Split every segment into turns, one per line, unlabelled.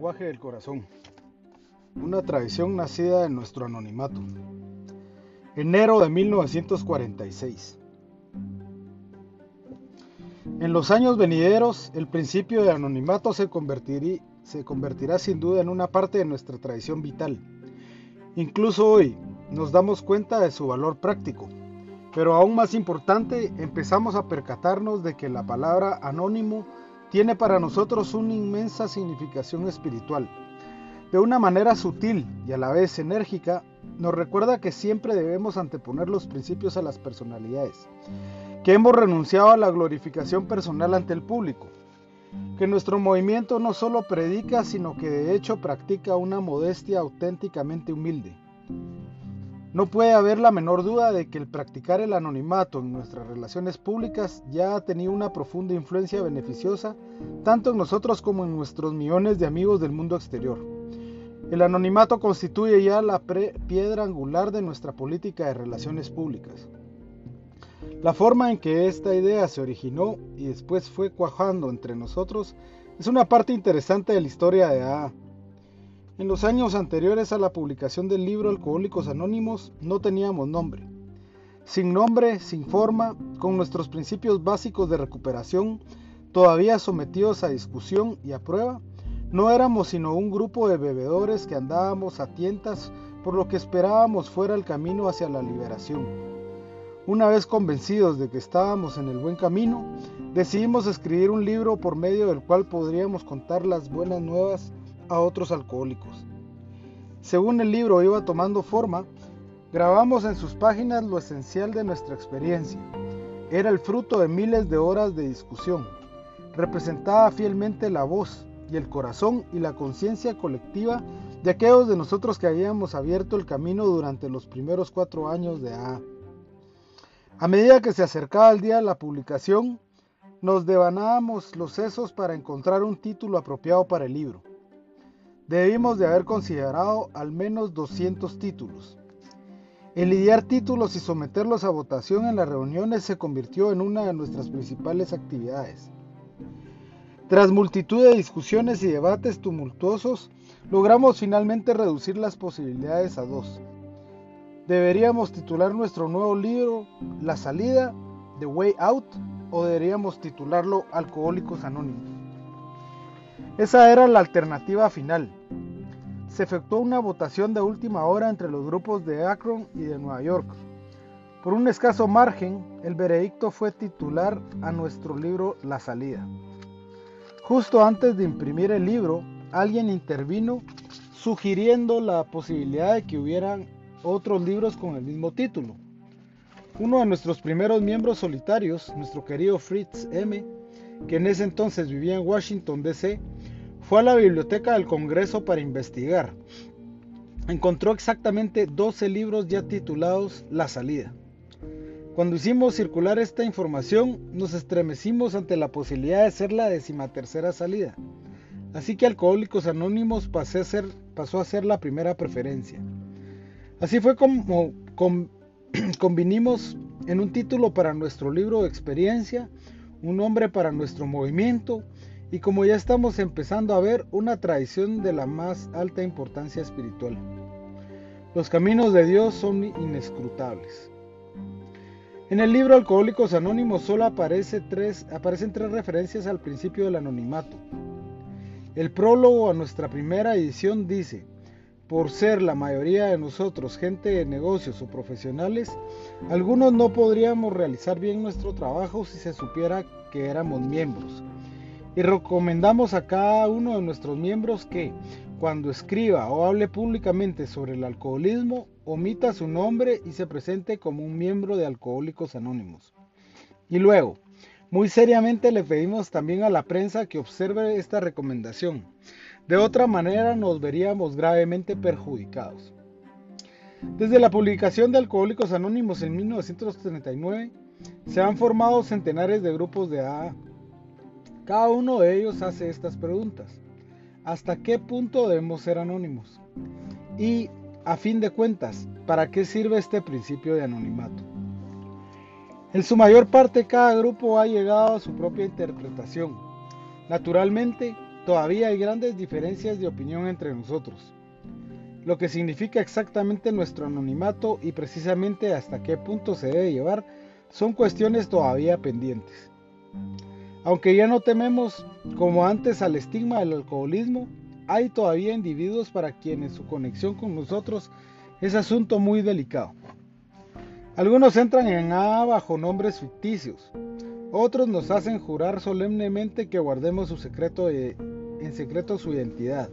del corazón, una tradición nacida en nuestro anonimato. Enero de 1946. En los años venideros, el principio de anonimato se, se convertirá sin duda en una parte de nuestra tradición vital. Incluso hoy nos damos cuenta de su valor práctico, pero aún más importante, empezamos a percatarnos de que la palabra anónimo tiene para nosotros una inmensa significación espiritual. De una manera sutil y a la vez enérgica, nos recuerda que siempre debemos anteponer los principios a las personalidades, que hemos renunciado a la glorificación personal ante el público, que nuestro movimiento no solo predica, sino que de hecho practica una modestia auténticamente humilde. No puede haber la menor duda de que el practicar el anonimato en nuestras relaciones públicas ya ha tenido una profunda influencia beneficiosa tanto en nosotros como en nuestros millones de amigos del mundo exterior. El anonimato constituye ya la piedra angular de nuestra política de relaciones públicas. La forma en que esta idea se originó y después fue cuajando entre nosotros es una parte interesante de la historia de AA. En los años anteriores a la publicación del libro Alcohólicos Anónimos no teníamos nombre. Sin nombre, sin forma, con nuestros principios básicos de recuperación todavía sometidos a discusión y a prueba, no éramos sino un grupo de bebedores que andábamos a tientas por lo que esperábamos fuera el camino hacia la liberación. Una vez convencidos de que estábamos en el buen camino, decidimos escribir un libro por medio del cual podríamos contar las buenas nuevas a otros alcohólicos. Según el libro iba tomando forma, grabamos en sus páginas lo esencial de nuestra experiencia. Era el fruto de miles de horas de discusión. Representaba fielmente la voz y el corazón y la conciencia colectiva de aquellos de nosotros que habíamos abierto el camino durante los primeros cuatro años de AA. A medida que se acercaba el día de la publicación, nos devanábamos los sesos para encontrar un título apropiado para el libro. Debimos de haber considerado al menos 200 títulos. El lidiar títulos y someterlos a votación en las reuniones se convirtió en una de nuestras principales actividades. Tras multitud de discusiones y debates tumultuosos, logramos finalmente reducir las posibilidades a dos. Deberíamos titular nuestro nuevo libro La salida, The Way Out, o deberíamos titularlo Alcohólicos Anónimos. Esa era la alternativa final. Se efectuó una votación de última hora entre los grupos de Akron y de Nueva York. Por un escaso margen, el veredicto fue titular a nuestro libro La salida. Justo antes de imprimir el libro, alguien intervino sugiriendo la posibilidad de que hubieran otros libros con el mismo título. Uno de nuestros primeros miembros solitarios, nuestro querido Fritz M., que en ese entonces vivía en Washington, D.C., fue a la biblioteca del Congreso para investigar. Encontró exactamente 12 libros ya titulados La salida. Cuando hicimos circular esta información, nos estremecimos ante la posibilidad de ser la decimatercera salida. Así que Alcohólicos Anónimos pasó a ser, la primera preferencia. Así fue como convinimos en un título para nuestro libro de experiencia, un nombre para nuestro movimiento y como ya estamos empezando a ver, una tradición de la más alta importancia espiritual. Los caminos de Dios son inescrutables. En el libro Alcohólicos Anónimos solo aparecen tres referencias al principio del anonimato. El prólogo a nuestra primera edición dice, por ser la mayoría de nosotros gente de negocios o profesionales, algunos no podríamos realizar bien nuestro trabajo si se supiera que éramos miembros y recomendamos a cada uno de nuestros miembros que cuando escriba o hable públicamente sobre el alcoholismo, omita su nombre y se presente como un miembro de Alcohólicos Anónimos. Y luego, muy seriamente le pedimos también a la prensa que observe esta recomendación. De otra manera nos veríamos gravemente perjudicados. Desde la publicación de Alcohólicos Anónimos en 1939, se han formado centenares de grupos de AA cada uno de ellos hace estas preguntas. ¿Hasta qué punto debemos ser anónimos? Y, a fin de cuentas, ¿para qué sirve este principio de anonimato? En su mayor parte cada grupo ha llegado a su propia interpretación. Naturalmente, todavía hay grandes diferencias de opinión entre nosotros, lo que significa exactamente nuestro anonimato y precisamente hasta qué punto se debe llevar son cuestiones todavía pendientes. Aunque ya no tememos como antes al estigma del alcoholismo, hay todavía individuos para quienes su conexión con nosotros es asunto muy delicado. Algunos entran en A bajo nombres ficticios, otros nos hacen jurar solemnemente que guardemos secreto en secreto su identidad.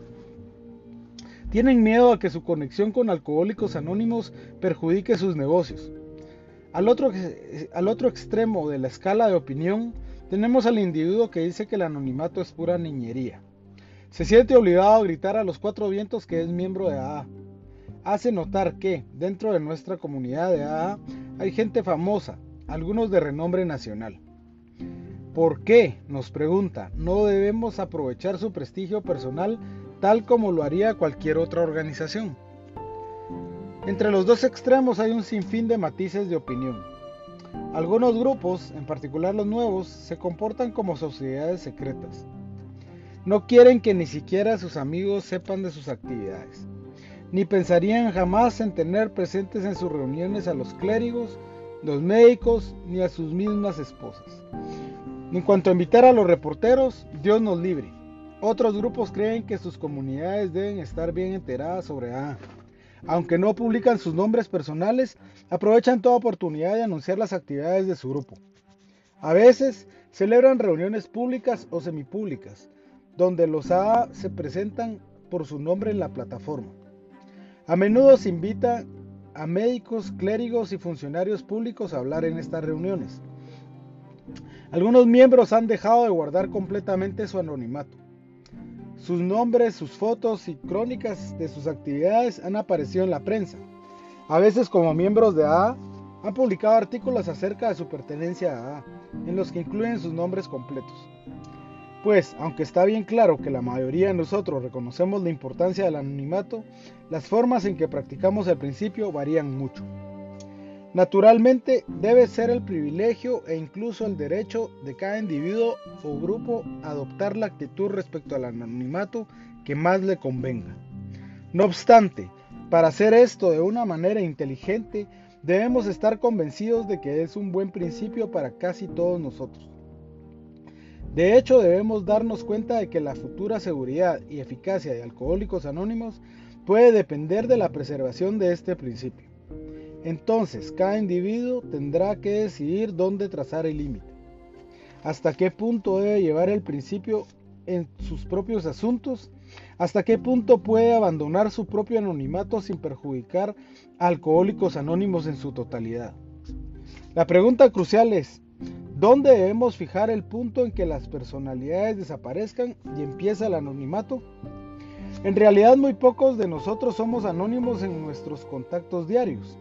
Tienen miedo a que su conexión con alcohólicos anónimos perjudique sus negocios. Al otro extremo de la escala de opinión tenemos al individuo que dice que el anonimato es pura niñería. Se siente obligado a gritar a los cuatro vientos que es miembro de AA. Hace notar que, dentro de nuestra comunidad de AA, hay gente famosa, algunos de renombre nacional. ¿Por qué, nos pregunta, no debemos aprovechar su prestigio personal tal como lo haría cualquier otra organización? Entre los dos extremos hay un sinfín de matices de opinión. Algunos grupos, en particular los nuevos, se comportan como sociedades secretas. No quieren que ni siquiera sus amigos sepan de sus actividades, ni pensarían jamás en tener presentes en sus reuniones a los clérigos, los médicos, ni a sus mismas esposas. En cuanto a invitar a los reporteros, Dios nos libre. Otros grupos creen que sus comunidades deben estar bien enteradas sobre A. Aunque no publican sus nombres personales, aprovechan toda oportunidad de anunciar las actividades de su grupo. A veces celebran reuniones públicas o semipúblicas, donde los AA se presentan por su nombre en la plataforma. A menudo se invita a médicos, clérigos y funcionarios públicos a hablar en estas reuniones. Algunos miembros han dejado de guardar completamente su anonimato. Sus nombres, sus fotos y crónicas de sus actividades han aparecido en la prensa. A veces como miembros de AA han publicado artículos acerca de su pertenencia a AA, en los que incluyen sus nombres completos. Pues, aunque está bien claro que la mayoría de nosotros reconocemos la importancia del anonimato, las formas en que practicamos el principio varían mucho. Naturalmente, debe ser el privilegio e incluso el derecho de cada individuo o grupo adoptar la actitud respecto al anonimato que más le convenga. No obstante, para hacer esto de una manera inteligente, debemos estar convencidos de que es un buen principio para casi todos nosotros. De hecho, debemos darnos cuenta de que la futura seguridad y eficacia de Alcohólicos Anónimos puede depender de la preservación de este principio. Entonces, cada individuo tendrá que decidir dónde trazar el límite, hasta qué punto debe llevar el principio en sus propios asuntos, hasta qué punto puede abandonar su propio anonimato sin perjudicar a Alcohólicos Anónimos en su totalidad. La pregunta crucial es, ¿Dónde debemos fijar el punto en que las personalidades desaparezcan y empieza el anonimato? En realidad muy pocos de nosotros somos anónimos en nuestros contactos diarios.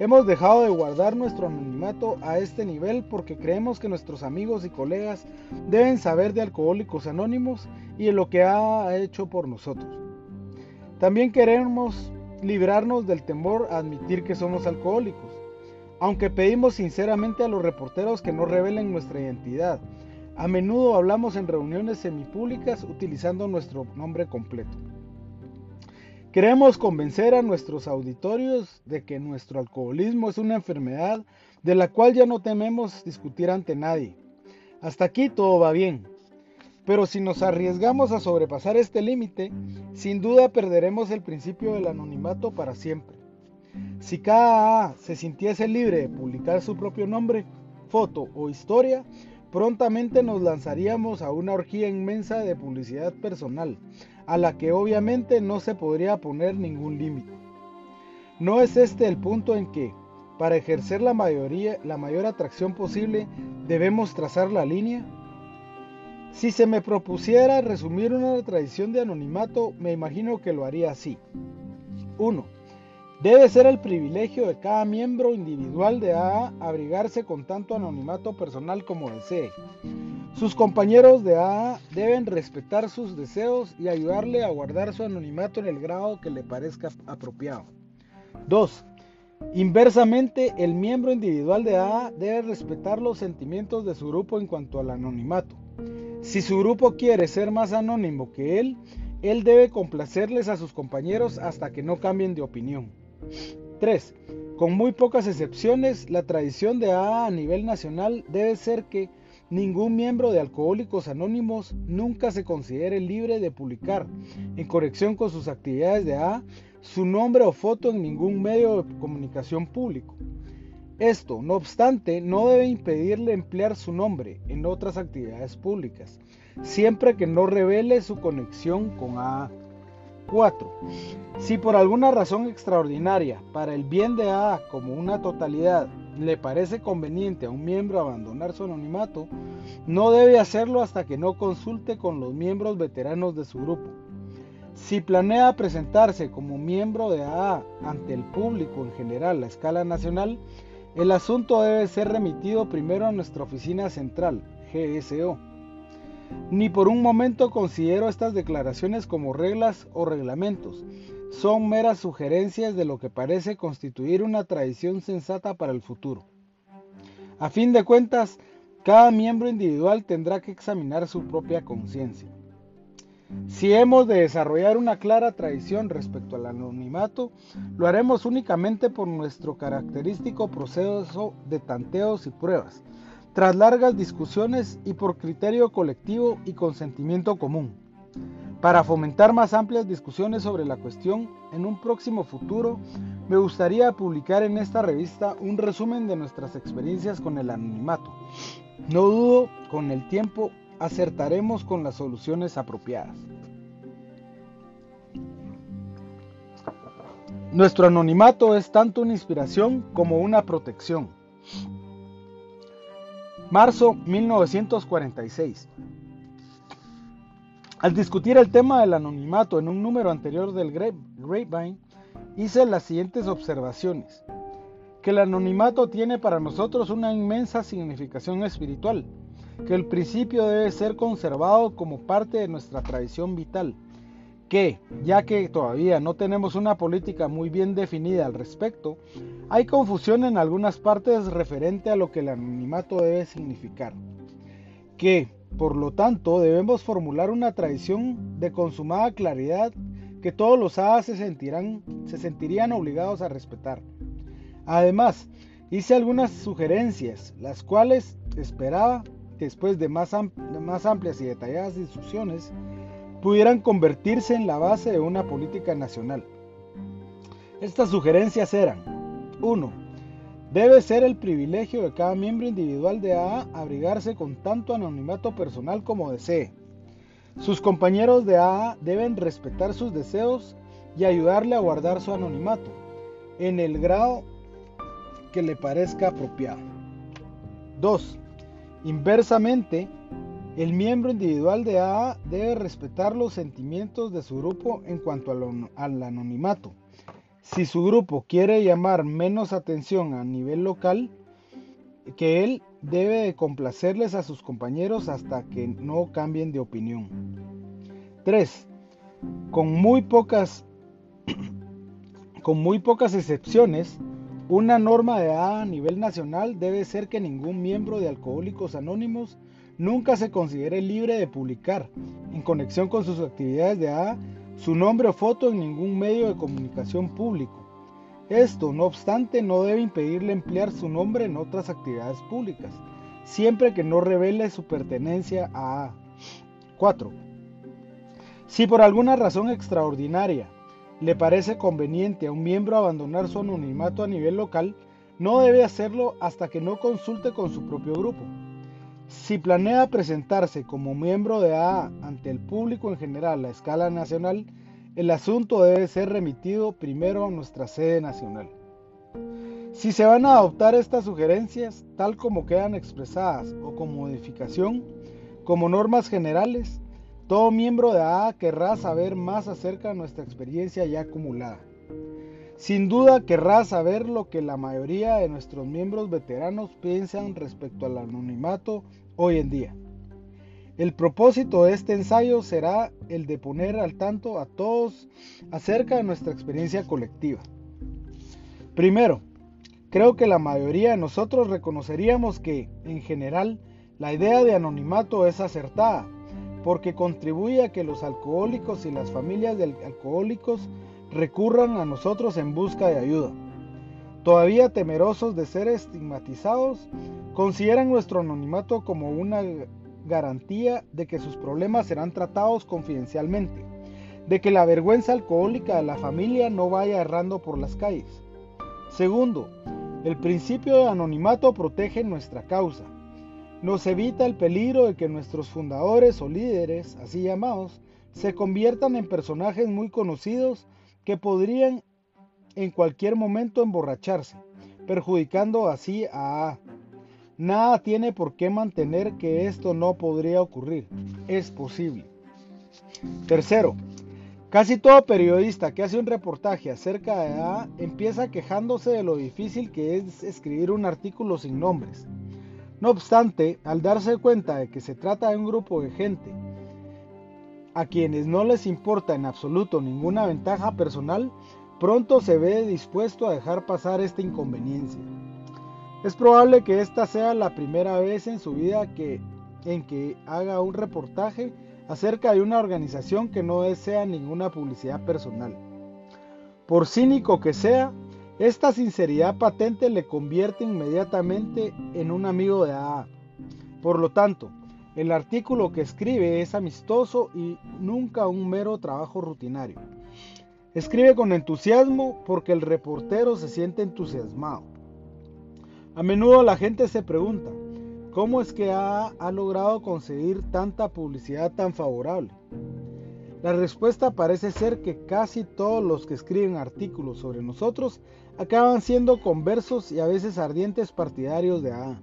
Hemos dejado de guardar nuestro anonimato a este nivel porque creemos que nuestros amigos y colegas deben saber de Alcohólicos Anónimos y de lo que ha hecho por nosotros. También queremos librarnos del temor a admitir que somos alcohólicos. Aunque pedimos sinceramente a los reporteros que no revelen nuestra identidad, a menudo hablamos en reuniones semipúblicas utilizando nuestro nombre completo. Queremos convencer a nuestros auditorios de que nuestro alcoholismo es una enfermedad de la cual ya no tememos discutir ante nadie. Hasta aquí todo va bien. Pero si nos arriesgamos a sobrepasar este límite, sin duda perderemos el principio del anonimato para siempre. Si cada A se sintiese libre de publicar su propio nombre, foto o historia, prontamente nos lanzaríamos a una orgía inmensa de publicidad personal, a la que obviamente no se podría poner ningún límite. ¿No es este el punto en que, para ejercer la, mayoría, la mayor atracción posible, debemos trazar la línea? Si se me propusiera resumir una tradición de anonimato, me imagino que lo haría así. 1 Debe ser el privilegio de cada miembro individual de AA abrigarse con tanto anonimato personal como desee. Sus compañeros de AA deben respetar sus deseos y ayudarle a guardar su anonimato en el grado que le parezca apropiado. 2. Inversamente, el miembro individual de AA debe respetar los sentimientos de su grupo en cuanto al anonimato. Si su grupo quiere ser más anónimo que él, él debe complacerles a sus compañeros hasta que no cambien de opinión. 3. Con muy pocas excepciones, la tradición de AA a nivel nacional debe ser que ningún miembro de Alcohólicos Anónimos nunca se considere libre de publicar, en corrección con sus actividades de AA, su nombre o foto en ningún medio de comunicación público. Esto, no obstante, no debe impedirle emplear su nombre en otras actividades públicas, siempre que no revele su conexión con AA. 4. Si por alguna razón extraordinaria, para el bien de AA como una totalidad, le parece conveniente a un miembro abandonar su anonimato, no debe hacerlo hasta que no consulte con los miembros veteranos de su grupo. Si planea presentarse como miembro de AA ante el público en general a escala nacional, el asunto debe ser remitido primero a nuestra oficina central, GSO. Ni por un momento considero estas declaraciones como reglas o reglamentos. Son meras sugerencias de lo que parece constituir una tradición sensata para el futuro. A fin de cuentas, cada miembro individual tendrá que examinar su propia conciencia. Si hemos de desarrollar una clara tradición respecto al anonimato, lo haremos únicamente por nuestro característico proceso de tanteos y pruebas, tras largas discusiones y por criterio colectivo y consentimiento común. Para fomentar más amplias discusiones sobre la cuestión, en un próximo futuro, me gustaría publicar en esta revista un resumen de nuestras experiencias con el anonimato. No dudo, con el tiempo acertaremos con las soluciones apropiadas. Nuestro anonimato es tanto una inspiración como una protección. Marzo 1946. Al discutir el tema del anonimato en un número anterior del Grapevine, hice las siguientes observaciones. Que el anonimato tiene para nosotros una inmensa significación espiritual que el principio debe ser conservado como parte de nuestra tradición vital, que, ya que todavía no tenemos una política muy bien definida al respecto, hay confusión en algunas partes referente a lo que el anonimato debe significar, que, por lo tanto, debemos formular una tradición de consumada claridad que todos los hadas se, sentirán, se sentirían obligados a respetar. Además, hice algunas sugerencias, las cuales esperaba después de más, más amplias y detalladas instrucciones, pudieran convertirse en la base de una política nacional. Estas sugerencias eran 1. Debe ser el privilegio de cada miembro individual de AA abrigarse con tanto anonimato personal como desee. Sus compañeros de AA deben respetar sus deseos y ayudarle a guardar su anonimato, en el grado que le parezca apropiado. 2. Inversamente, el miembro individual de AA debe respetar los sentimientos de su grupo en cuanto al anonimato. Si su grupo quiere llamar menos atención a nivel local, que él debe de complacerles a sus compañeros hasta que no cambien de opinión. 3. Con muy pocas con muy pocas excepciones, una norma de A a nivel nacional debe ser que ningún miembro de Alcohólicos Anónimos nunca se considere libre de publicar, en conexión con sus actividades de A, su nombre o foto en ningún medio de comunicación público. Esto, no obstante, no debe impedirle emplear su nombre en otras actividades públicas, siempre que no revele su pertenencia a A. 4. Si por alguna razón extraordinaria le parece conveniente a un miembro abandonar su anonimato a nivel local, no debe hacerlo hasta que no consulte con su propio grupo. Si planea presentarse como miembro de AA ante el público en general a escala nacional, el asunto debe ser remitido primero a nuestra sede nacional. Si se van a adoptar estas sugerencias tal como quedan expresadas o con modificación, como normas generales, todo miembro de AA querrá saber más acerca de nuestra experiencia ya acumulada. Sin duda querrá saber lo que la mayoría de nuestros miembros veteranos piensan respecto al anonimato hoy en día. El propósito de este ensayo será el de poner al tanto a todos acerca de nuestra experiencia colectiva. Primero, creo que la mayoría de nosotros reconoceríamos que, en general, la idea de anonimato es acertada, porque contribuye a que los alcohólicos y las familias de alcohólicos recurran a nosotros en busca de ayuda. Todavía temerosos de ser estigmatizados, consideran nuestro anonimato como una garantía de que sus problemas serán tratados confidencialmente, de que la vergüenza alcohólica de la familia no vaya errando por las calles. Segundo, el principio de anonimato protege nuestra causa. Nos evita el peligro de que nuestros fundadores o líderes, así llamados, se conviertan en personajes muy conocidos que podrían en cualquier momento emborracharse, perjudicando así a A. Nada tiene por qué mantener que esto no podría ocurrir. Es posible. Tercero, casi todo periodista que hace un reportaje acerca de A empieza quejándose de lo difícil que es escribir un artículo sin nombres. No obstante, al darse cuenta de que se trata de un grupo de gente a quienes no les importa en absoluto ninguna ventaja personal, pronto se ve dispuesto a dejar pasar esta inconveniencia. Es probable que esta sea la primera vez en su vida que, en que haga un reportaje acerca de una organización que no desea ninguna publicidad personal. Por cínico que sea, esta sinceridad patente le convierte inmediatamente en un amigo de AA. Por lo tanto, el artículo que escribe es amistoso y nunca un mero trabajo rutinario. Escribe con entusiasmo porque el reportero se siente entusiasmado. A menudo la gente se pregunta, ¿cómo es que ha, logrado conseguir tanta publicidad tan favorable? La respuesta parece ser que casi todos los que escriben artículos sobre nosotros acaban siendo conversos y a veces ardientes partidarios de AA.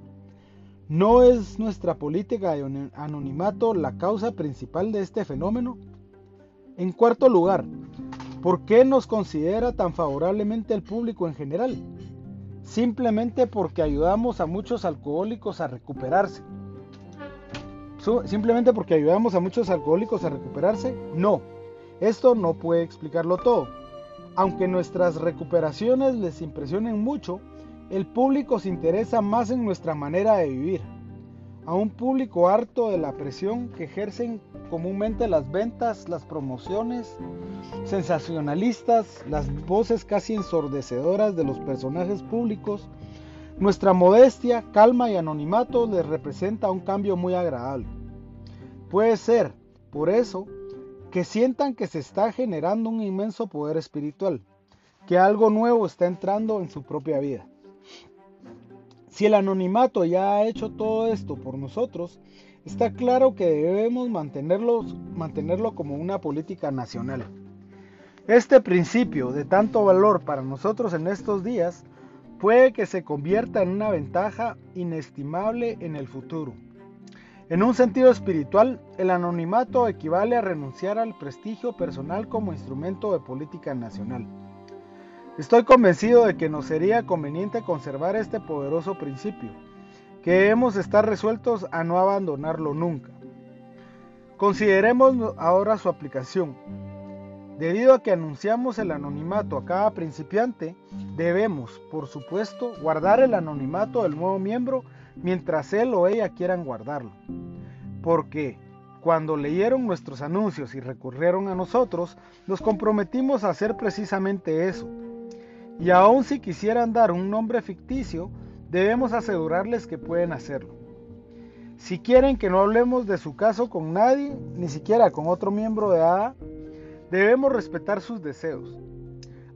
¿No es nuestra política de anonimato la causa principal de este fenómeno? En cuarto lugar, ¿por qué nos considera tan favorablemente el público en general? simplemente porque ayudamos a muchos alcohólicos a recuperarse. Simplemente porque ayudamos a muchos alcohólicos a recuperarse, no. Esto no puede explicarlo todo. Aunque nuestras recuperaciones les impresionen mucho, el público se interesa más en nuestra manera de vivir a un público harto de la presión que ejercen comúnmente las ventas, las promociones sensacionalistas, las voces casi ensordecedoras de los personajes públicos, nuestra modestia, calma y anonimato les representa un cambio muy agradable. Puede ser, por eso, que sientan que se está generando un inmenso poder espiritual, que algo nuevo está entrando en su propia vida. Si el anonimato ya ha hecho todo esto por nosotros, está claro que debemos mantenerlo como una política nacional. Este principio de tanto valor para nosotros en estos días puede que se convierta en una ventaja inestimable en el futuro. En un sentido espiritual, el anonimato equivale a renunciar al prestigio personal como instrumento de política nacional. Estoy convencido de que nos sería conveniente conservar este poderoso principio, que debemos estar resueltos a no abandonarlo nunca. Consideremos ahora su aplicación. Debido a que anunciamos el anonimato a cada principiante, debemos, por supuesto, guardar el anonimato del nuevo miembro mientras él o ella quieran guardarlo. Porque cuando leyeron nuestros anuncios y recurrieron a nosotros, nos comprometimos a hacer precisamente eso, y aun si quisieran dar un nombre ficticio, debemos asegurarles que pueden hacerlo. Si quieren que no hablemos de su caso con nadie, ni siquiera con otro miembro de AA, debemos respetar sus deseos.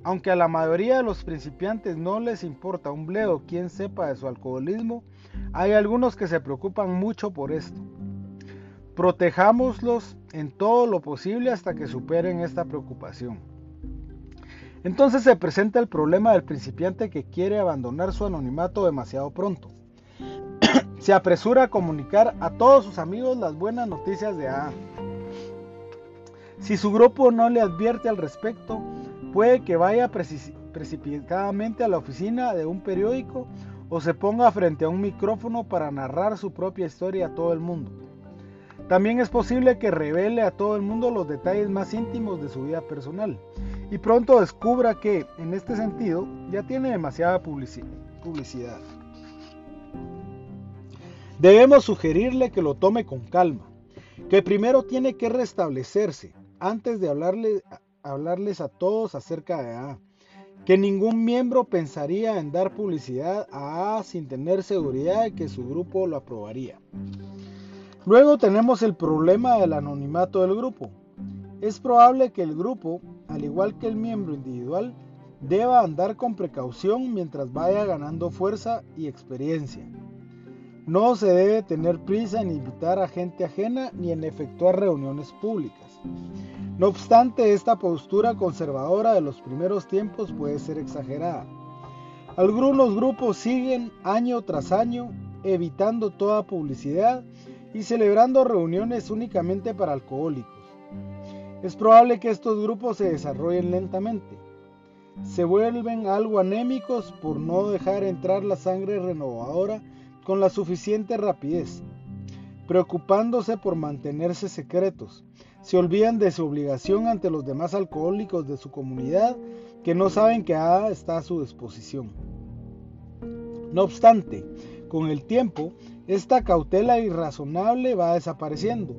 Aunque a la mayoría de los principiantes no les importa un bledo quien sepa de su alcoholismo, hay algunos que se preocupan mucho por esto. Protejámoslos en todo lo posible hasta que superen esta preocupación. Entonces se presenta el problema del principiante que quiere abandonar su anonimato demasiado pronto. se apresura a comunicar a todos sus amigos las buenas noticias de AA. Si su grupo no le advierte al respecto, puede que vaya precipitadamente a la oficina de un periódico o se ponga frente a un micrófono para narrar su propia historia a todo el mundo. También es posible que revele a todo el mundo los detalles más íntimos de su vida personal y pronto descubra que, en este sentido, ya tiene demasiada publicidad. Debemos sugerirle que lo tome con calma, que primero tiene que restablecerse antes de hablarles a todos acerca de A, que ningún miembro pensaría en dar publicidad a A sin tener seguridad de que su grupo lo aprobaría. Luego tenemos el problema del anonimato del grupo. Es probable que el grupo, al igual que el miembro individual, deba andar con precaución mientras vaya ganando fuerza y experiencia. No se debe tener prisa en invitar a gente ajena ni en efectuar reuniones públicas. No obstante, esta postura conservadora de los primeros tiempos puede ser exagerada. Algunos grupos siguen año tras año evitando toda publicidad y celebrando reuniones únicamente para alcohólicos. Es probable que estos grupos se desarrollen lentamente. Se vuelven algo anémicos por no dejar entrar la sangre renovadora con la suficiente rapidez, preocupándose por mantenerse secretos. Se olvidan de su obligación ante los demás alcohólicos de su comunidad que no saben que A está a su disposición. No obstante, con el tiempo, esta cautela irrazonable va desapareciendo.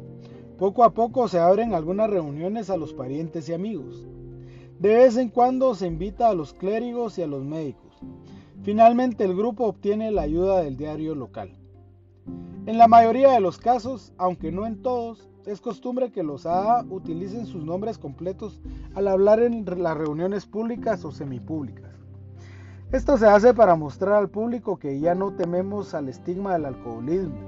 Poco a poco se abren algunas reuniones a los parientes y amigos. De vez en cuando se invita a los clérigos y a los médicos. Finalmente el grupo obtiene la ayuda del diario local. En la mayoría de los casos, aunque no en todos, es costumbre que los AA utilicen sus nombres completos al hablar en las reuniones públicas o semipúblicas. Esto se hace para mostrar al público que ya no tememos al estigma del alcoholismo.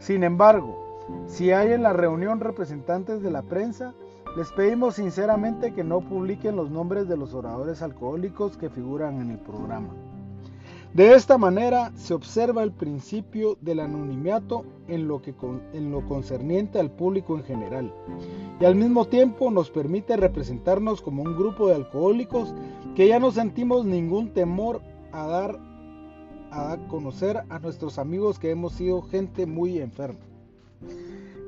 Sin embargo, si hay en la reunión representantes de la prensa, les pedimos sinceramente que no publiquen los nombres de los oradores alcohólicos que figuran en el programa. De esta manera se observa el principio del anonimato en lo, que en lo concerniente al público en general y al mismo tiempo nos permite representarnos como un grupo de alcohólicos que ya no sentimos ningún temor a dar a conocer a nuestros amigos que hemos sido gente muy enferma.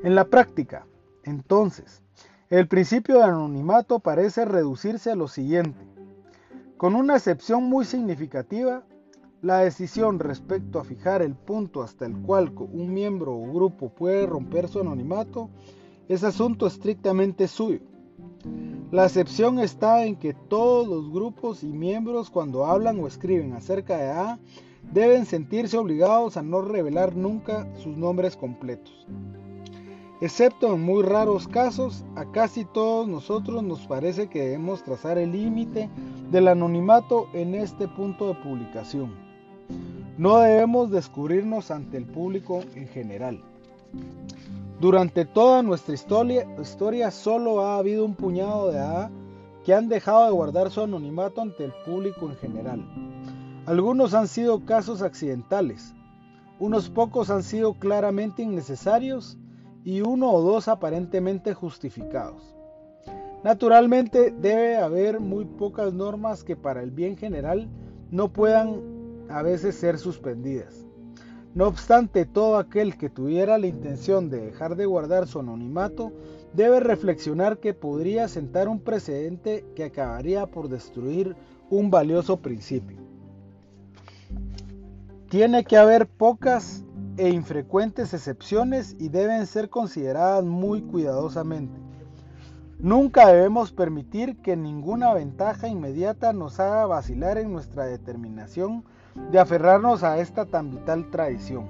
En la práctica, entonces, el principio de anonimato parece reducirse a lo siguiente. Con una excepción muy significativa, la decisión respecto a fijar el punto hasta el cual un miembro o grupo puede romper su anonimato es asunto estrictamente suyo. La excepción está en que todos los grupos y miembros cuando hablan o escriben acerca de A deben sentirse obligados a no revelar nunca sus nombres completos. Excepto en muy raros casos, a casi todos nosotros nos parece que debemos trazar el límite del anonimato en este punto de publicación. No debemos descubrirnos ante el público en general. Durante toda nuestra historia, solo ha habido un puñado de A que han dejado de guardar su anonimato ante el público en general. Algunos han sido casos accidentales, unos pocos han sido claramente innecesarios y uno o dos aparentemente justificados. Naturalmente debe haber muy pocas normas que para el bien general no puedan a veces ser suspendidas. No obstante, todo aquel que tuviera la intención de dejar de guardar su anonimato debe reflexionar que podría sentar un precedente que acabaría por destruir un valioso principio. Tiene que haber pocas e infrecuentes excepciones y deben ser consideradas muy cuidadosamente. Nunca debemos permitir que ninguna ventaja inmediata nos haga vacilar en nuestra determinación de aferrarnos a esta tan vital tradición.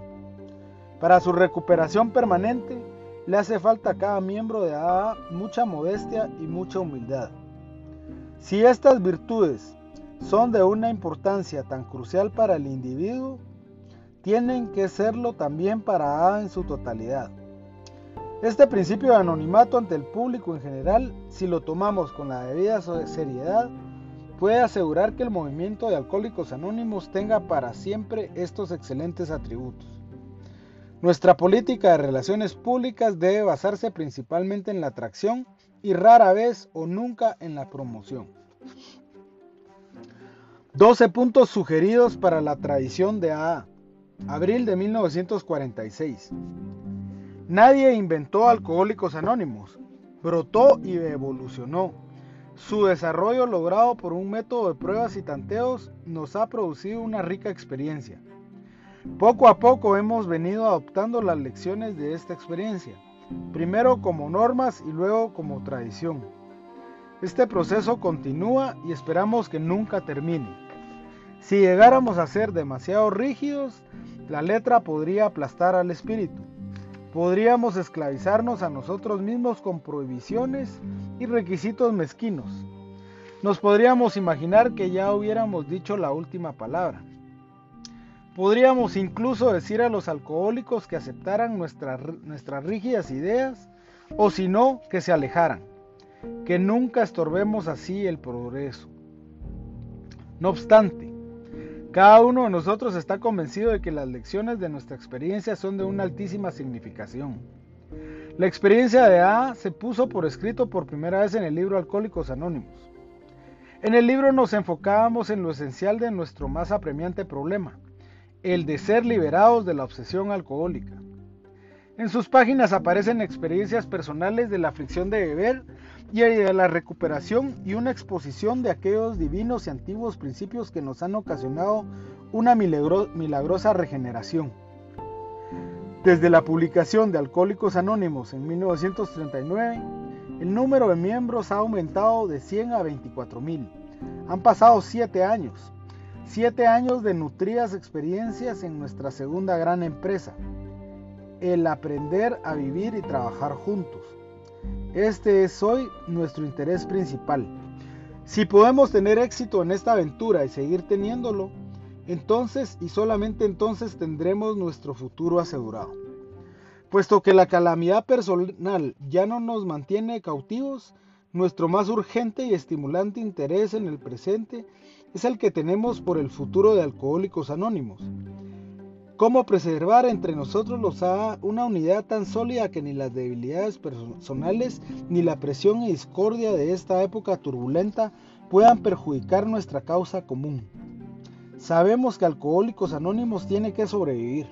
Para su recuperación permanente, le hace falta a cada miembro de AA mucha modestia y mucha humildad. Si estas virtudes son de una importancia tan crucial para el individuo, tienen que serlo también para AA en su totalidad. Este principio de anonimato ante el público en general, si lo tomamos con la debida seriedad, puede asegurar que el movimiento de Alcohólicos Anónimos tenga para siempre estos excelentes atributos. Nuestra política de relaciones públicas debe basarse principalmente en la atracción y rara vez o nunca en la promoción. 12 puntos sugeridos para la tradición de AA. Abril de 1946. Nadie inventó Alcohólicos Anónimos. Brotó y evolucionó Su desarrollo logrado por un método de pruebas y tanteos nos ha producido una rica experiencia. Poco a poco hemos venido adoptando las lecciones de esta experiencia, primero como normas y luego como tradición. Este proceso continúa y esperamos que nunca termine. Si llegáramos a ser demasiado rígidos, la letra podría aplastar al espíritu. Podríamos esclavizarnos a nosotros mismos con prohibiciones y requisitos mezquinos. Nos podríamos imaginar que ya hubiéramos dicho la última palabra. Podríamos incluso decir a los alcohólicos que aceptaran nuestras rígidas ideas o si no, que se alejaran, que nunca estorbemos así el progreso. No obstante, cada uno de nosotros está convencido de que las lecciones de nuestra experiencia son de una altísima significación. La experiencia de A se puso por escrito por primera vez en el libro Alcohólicos Anónimos. En el libro nos enfocábamos en lo esencial de nuestro más apremiante problema, el de ser liberados de la obsesión alcohólica. En sus páginas aparecen experiencias personales de la aflicción de beber y de la recuperación y una exposición de aquellos divinos y antiguos principios que nos han ocasionado una milagrosa regeneración. Desde la publicación de Alcohólicos Anónimos en 1939, el número de miembros ha aumentado de 100 a 24 mil. Han pasado 7 años Siete años de nutridas experiencias en nuestra segunda gran empresa, el aprender a vivir y trabajar juntos. Este es hoy nuestro interés principal. Si podemos tener éxito en esta aventura y seguir teniéndolo, entonces y solamente entonces tendremos nuestro futuro asegurado. Puesto que la calamidad personal ya no nos mantiene cautivos, nuestro más urgente y estimulante interés en el presente es el que tenemos por el futuro de Alcohólicos Anónimos. ¿Cómo preservar entre nosotros los una unidad tan sólida que ni las debilidades personales ni la presión y discordia de esta época turbulenta puedan perjudicar nuestra causa común? Sabemos que Alcohólicos Anónimos tiene que sobrevivir.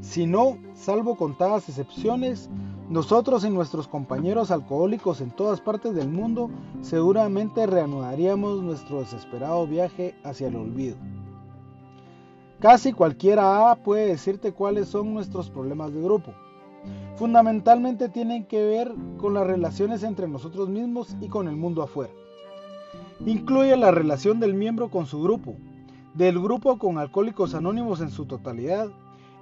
Si no, salvo contadas excepciones, nosotros y nuestros compañeros alcohólicos en todas partes del mundo seguramente reanudaríamos nuestro desesperado viaje hacia el olvido. Casi cualquiera A puede decirte cuáles son nuestros problemas de grupo. Fundamentalmente tienen que ver con las relaciones entre nosotros mismos y con el mundo afuera. Incluye la relación del miembro con su grupo, del grupo con alcohólicos anónimos en su totalidad,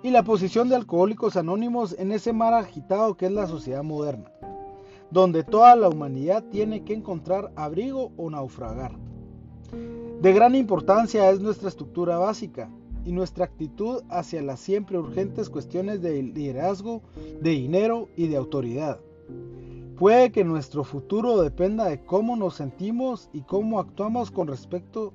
y la posición de Alcohólicos Anónimos en ese mar agitado que es la sociedad moderna, donde toda la humanidad tiene que encontrar abrigo o naufragar. De gran importancia es nuestra estructura básica y nuestra actitud hacia las siempre urgentes cuestiones de liderazgo, de dinero y de autoridad. Puede que nuestro futuro dependa de cómo nos sentimos y cómo actuamos con respecto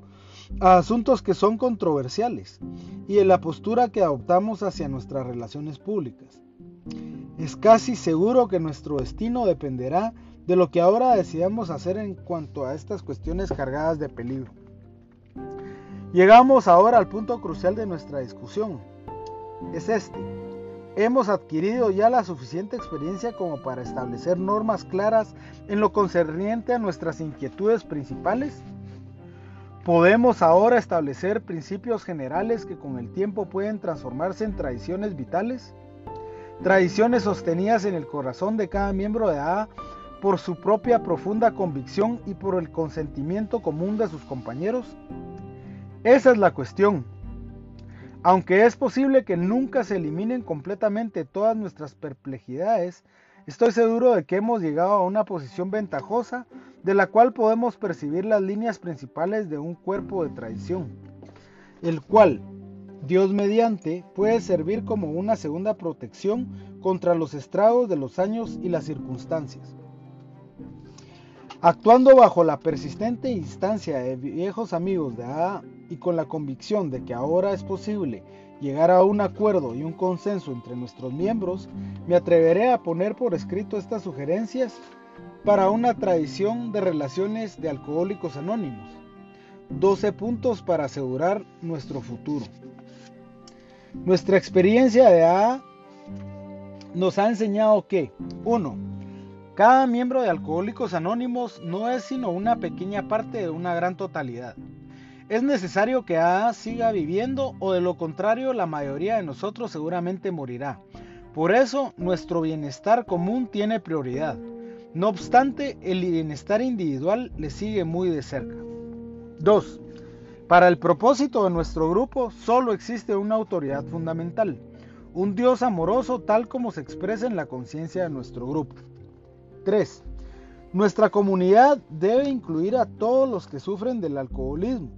a asuntos que son controversiales y en la postura que adoptamos hacia nuestras relaciones públicas. Es casi seguro que nuestro destino dependerá de lo que ahora decidamos hacer en cuanto a estas cuestiones cargadas de peligro. Llegamos ahora al punto crucial de nuestra discusión. Es este. ¿Hemos adquirido ya la suficiente experiencia como para establecer normas claras en lo concerniente a nuestras inquietudes principales? Podemos ahora establecer principios generales que con el tiempo pueden transformarse en tradiciones vitales, tradiciones sostenidas en el corazón de cada miembro de AA por su propia profunda convicción y por el consentimiento común de sus compañeros. Esa es la cuestión. Aunque es posible que nunca se eliminen completamente todas nuestras perplejidades, estoy seguro de que hemos llegado a una posición ventajosa de la cual podemos percibir las líneas principales de un cuerpo de tradición, el cual, Dios mediante, puede servir como una segunda protección contra los estragos de los años y las circunstancias. Actuando bajo la persistente instancia de viejos amigos de AA y con la convicción de que ahora es posible llegar a un acuerdo y un consenso entre nuestros miembros, me atreveré a poner por escrito estas sugerencias para una tradición de relaciones de alcohólicos anónimos. 12 puntos para asegurar nuestro futuro. Nuestra experiencia de AA nos ha enseñado que 1. Cada miembro de Alcohólicos Anónimos no es sino una pequeña parte de una gran totalidad. Es necesario que AA siga viviendo o de lo contrario la mayoría de nosotros seguramente morirá. Por eso nuestro bienestar común tiene prioridad. No obstante, el bienestar individual le sigue muy de cerca. 2. Para el propósito de nuestro grupo solo existe una autoridad fundamental, un Dios amoroso tal como se expresa en la conciencia de nuestro grupo. 3. Nuestra comunidad debe incluir a todos los que sufren del alcoholismo.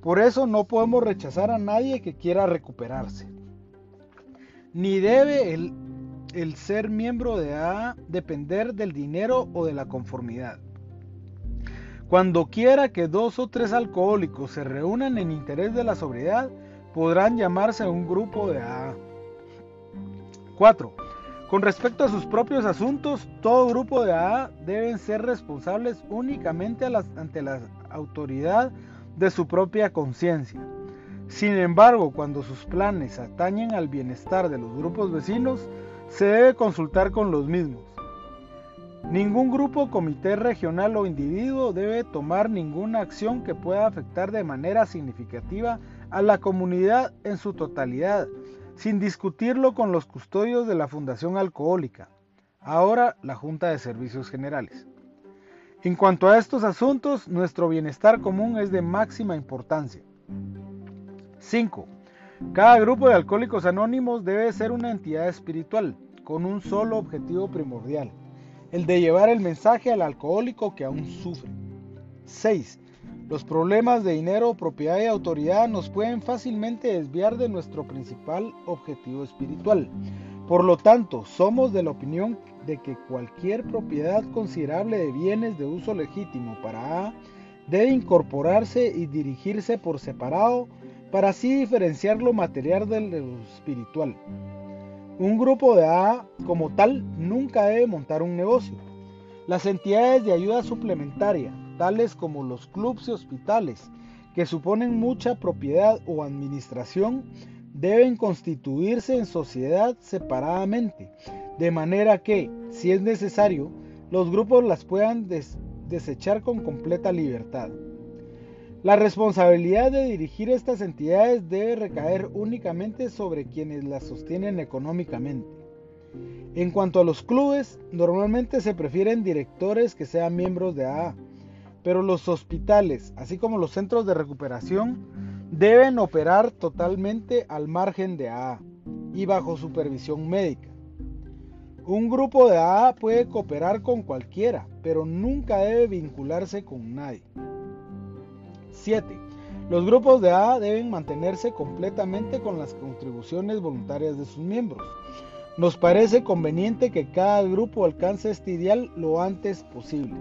Por eso no podemos rechazar a nadie que quiera recuperarse. Ni debe el, ser miembro de AA depender del dinero o de la conformidad. Cuando quiera que dos o tres alcohólicos se reúnan en interés de la sobriedad, podrán llamarse un grupo de AA. 4. Con respecto a sus propios asuntos, todo grupo de AA deben ser responsables únicamente ante la autoridad de su propia conciencia. Sin embargo, cuando sus planes atañen al bienestar de los grupos vecinos, se debe consultar con los mismos. Ningún grupo, comité regional o individuo debe tomar ninguna acción que pueda afectar de manera significativa a la comunidad en su totalidad, sin discutirlo con los custodios de la Fundación Alcohólica, ahora la Junta de Servicios Generales. En cuanto a estos asuntos, nuestro bienestar común es de máxima importancia. 5. Cada grupo de alcohólicos anónimos debe ser una entidad espiritual, con un solo objetivo primordial, el de llevar el mensaje al alcohólico que aún sufre. 6. Los problemas de dinero, propiedad y autoridad nos pueden fácilmente desviar de nuestro principal objetivo espiritual. Por lo tanto, somos de la opinión de que cualquier propiedad considerable de bienes de uso legítimo para A debe incorporarse y dirigirse por separado para así diferenciar lo material de lo espiritual. Un grupo de A como tal nunca debe montar un negocio. Las entidades de ayuda suplementaria, tales como los clubes y hospitales, que suponen mucha propiedad o administración, deben constituirse en sociedad separadamente, de manera que, si es necesario, los grupos las puedan desechar con completa libertad. La responsabilidad de dirigir estas entidades debe recaer únicamente sobre quienes las sostienen económicamente. En cuanto a los clubes, normalmente se prefieren directores que sean miembros de AA, pero los hospitales, así como los centros de recuperación, deben operar totalmente al margen de AA y bajo supervisión médica. Un grupo de AA puede cooperar con cualquiera, pero nunca debe vincularse con nadie. 7. Los grupos de AA deben mantenerse completamente con las contribuciones voluntarias de sus miembros. Nos parece conveniente que cada grupo alcance este ideal lo antes posible.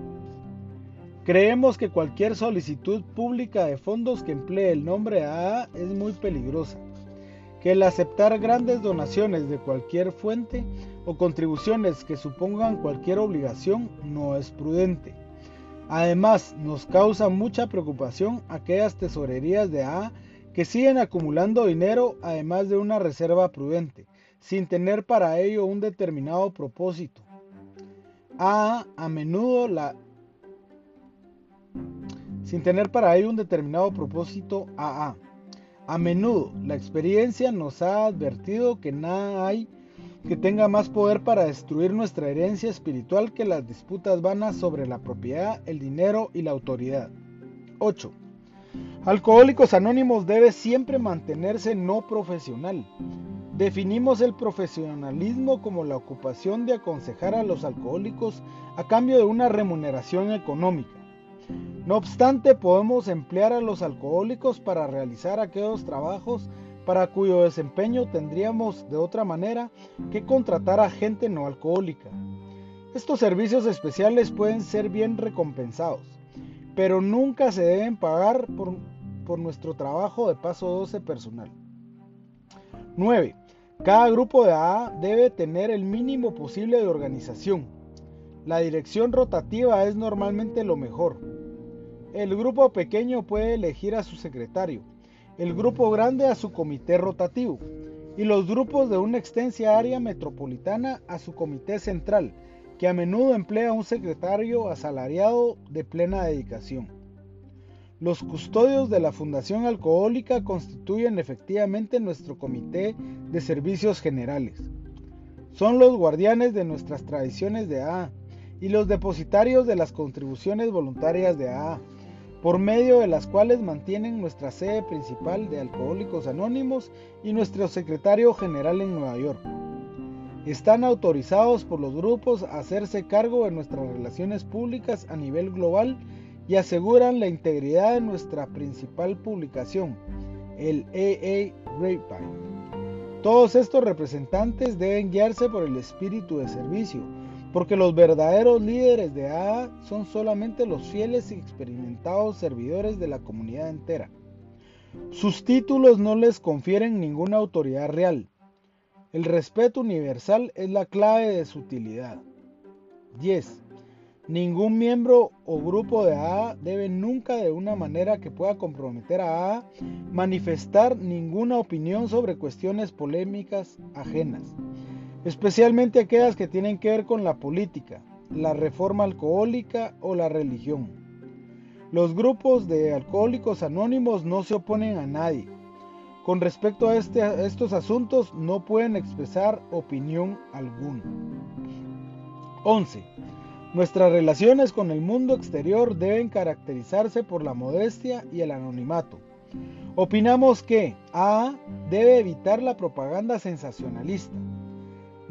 Creemos que cualquier solicitud pública de fondos que emplee el nombre AA es muy peligrosa, que el aceptar grandes donaciones de cualquier fuente o contribuciones que supongan cualquier obligación no es prudente. Además, nos causa mucha preocupación aquellas tesorerías de AA que siguen acumulando dinero además de una reserva prudente, sin tener para ello un determinado propósito. AA a menudo la sin tener para ello un determinado propósito AA. A menudo la experiencia nos ha advertido que nada hay que tenga más poder para destruir nuestra herencia espiritual que las disputas vanas sobre la propiedad, el dinero y la autoridad. 8. Alcohólicos Anónimos debe siempre mantenerse no profesional. Definimos el profesionalismo como la ocupación de aconsejar a los alcohólicos a cambio de una remuneración económica. No obstante, podemos emplear a los alcohólicos para realizar aquellos trabajos para cuyo desempeño tendríamos de otra manera que contratar a gente no alcohólica. Estos servicios especiales pueden ser bien recompensados, pero nunca se deben pagar por, nuestro trabajo de paso 12 personal. 9. Cada grupo de AA debe tener el mínimo posible de organización. La dirección rotativa es normalmente lo mejor. El grupo pequeño puede elegir a su secretario, el grupo grande a su comité rotativo y los grupos de una extensa área metropolitana a su comité central, que a menudo emplea un secretario asalariado de plena dedicación. Los custodios de la Fundación Alcohólica constituyen efectivamente nuestro comité de servicios generales. Son los guardianes de nuestras tradiciones de AA y los depositarios de las contribuciones voluntarias de AA, por medio de las cuales mantienen nuestra sede principal de Alcohólicos Anónimos y nuestro secretario general en Nueva York. Están autorizados por los grupos a hacerse cargo de nuestras relaciones públicas a nivel global y aseguran la integridad de nuestra principal publicación, el AA Grapevine. Todos estos representantes deben guiarse por el espíritu de servicio, porque los verdaderos líderes de AA son solamente los fieles y experimentados servidores de la comunidad entera. Sus títulos no les confieren ninguna autoridad real. El respeto universal es la clave de su utilidad. 10. Ningún miembro o grupo de AA debe nunca de una manera que pueda comprometer a AA manifestar ninguna opinión sobre cuestiones polémicas ajenas especialmente aquellas que tienen que ver con la política, la reforma alcohólica o la religión. Los grupos de alcohólicos anónimos no se oponen a nadie. Con respecto a, este, estos asuntos no pueden expresar opinión alguna. 11. Nuestras relaciones con el mundo exterior deben caracterizarse por la modestia y el anonimato. Opinamos que A debe evitar la propaganda sensacionalista.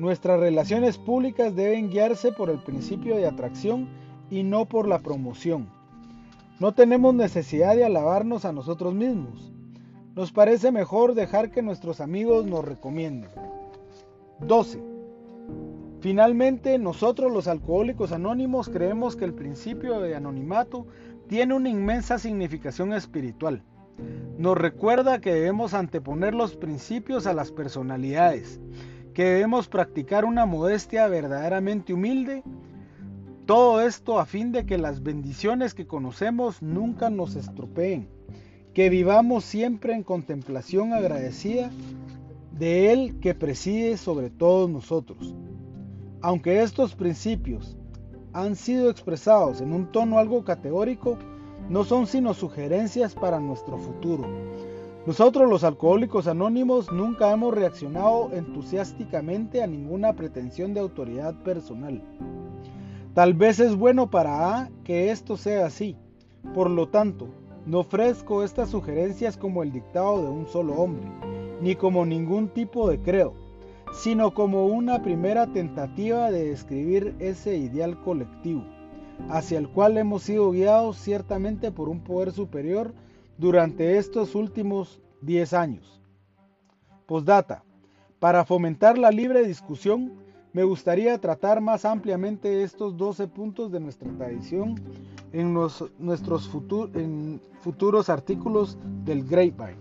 Nuestras relaciones públicas deben guiarse por el principio de atracción y no por la promoción. No tenemos necesidad de alabarnos a nosotros mismos. Nos parece mejor dejar que nuestros amigos nos recomienden. 12. Finalmente, nosotros los alcohólicos anónimos creemos que el principio de anonimato tiene una inmensa significación espiritual. Nos recuerda que debemos anteponer los principios a las personalidades que debemos practicar una modestia verdaderamente humilde. Todo esto a fin de que las bendiciones que conocemos nunca nos estropeen, que vivamos siempre en contemplación agradecida de Él que preside sobre todos nosotros. Aunque estos principios han sido expresados en un tono algo categórico, no son sino sugerencias para nuestro futuro nosotros los alcohólicos anónimos nunca hemos reaccionado entusiásticamente a ninguna pretensión de autoridad personal. Tal vez es bueno para A que esto sea así. Por lo tanto, no ofrezco estas sugerencias como el dictado de un solo hombre, ni como ningún tipo de credo, sino como una primera tentativa de describir ese ideal colectivo, hacia el cual hemos sido guiados ciertamente por un poder superior durante estos últimos 10 años. Postdata. Para fomentar la libre discusión, me gustaría tratar más ampliamente estos 12 puntos de nuestra tradición en nuestros futuros artículos del Grapevine.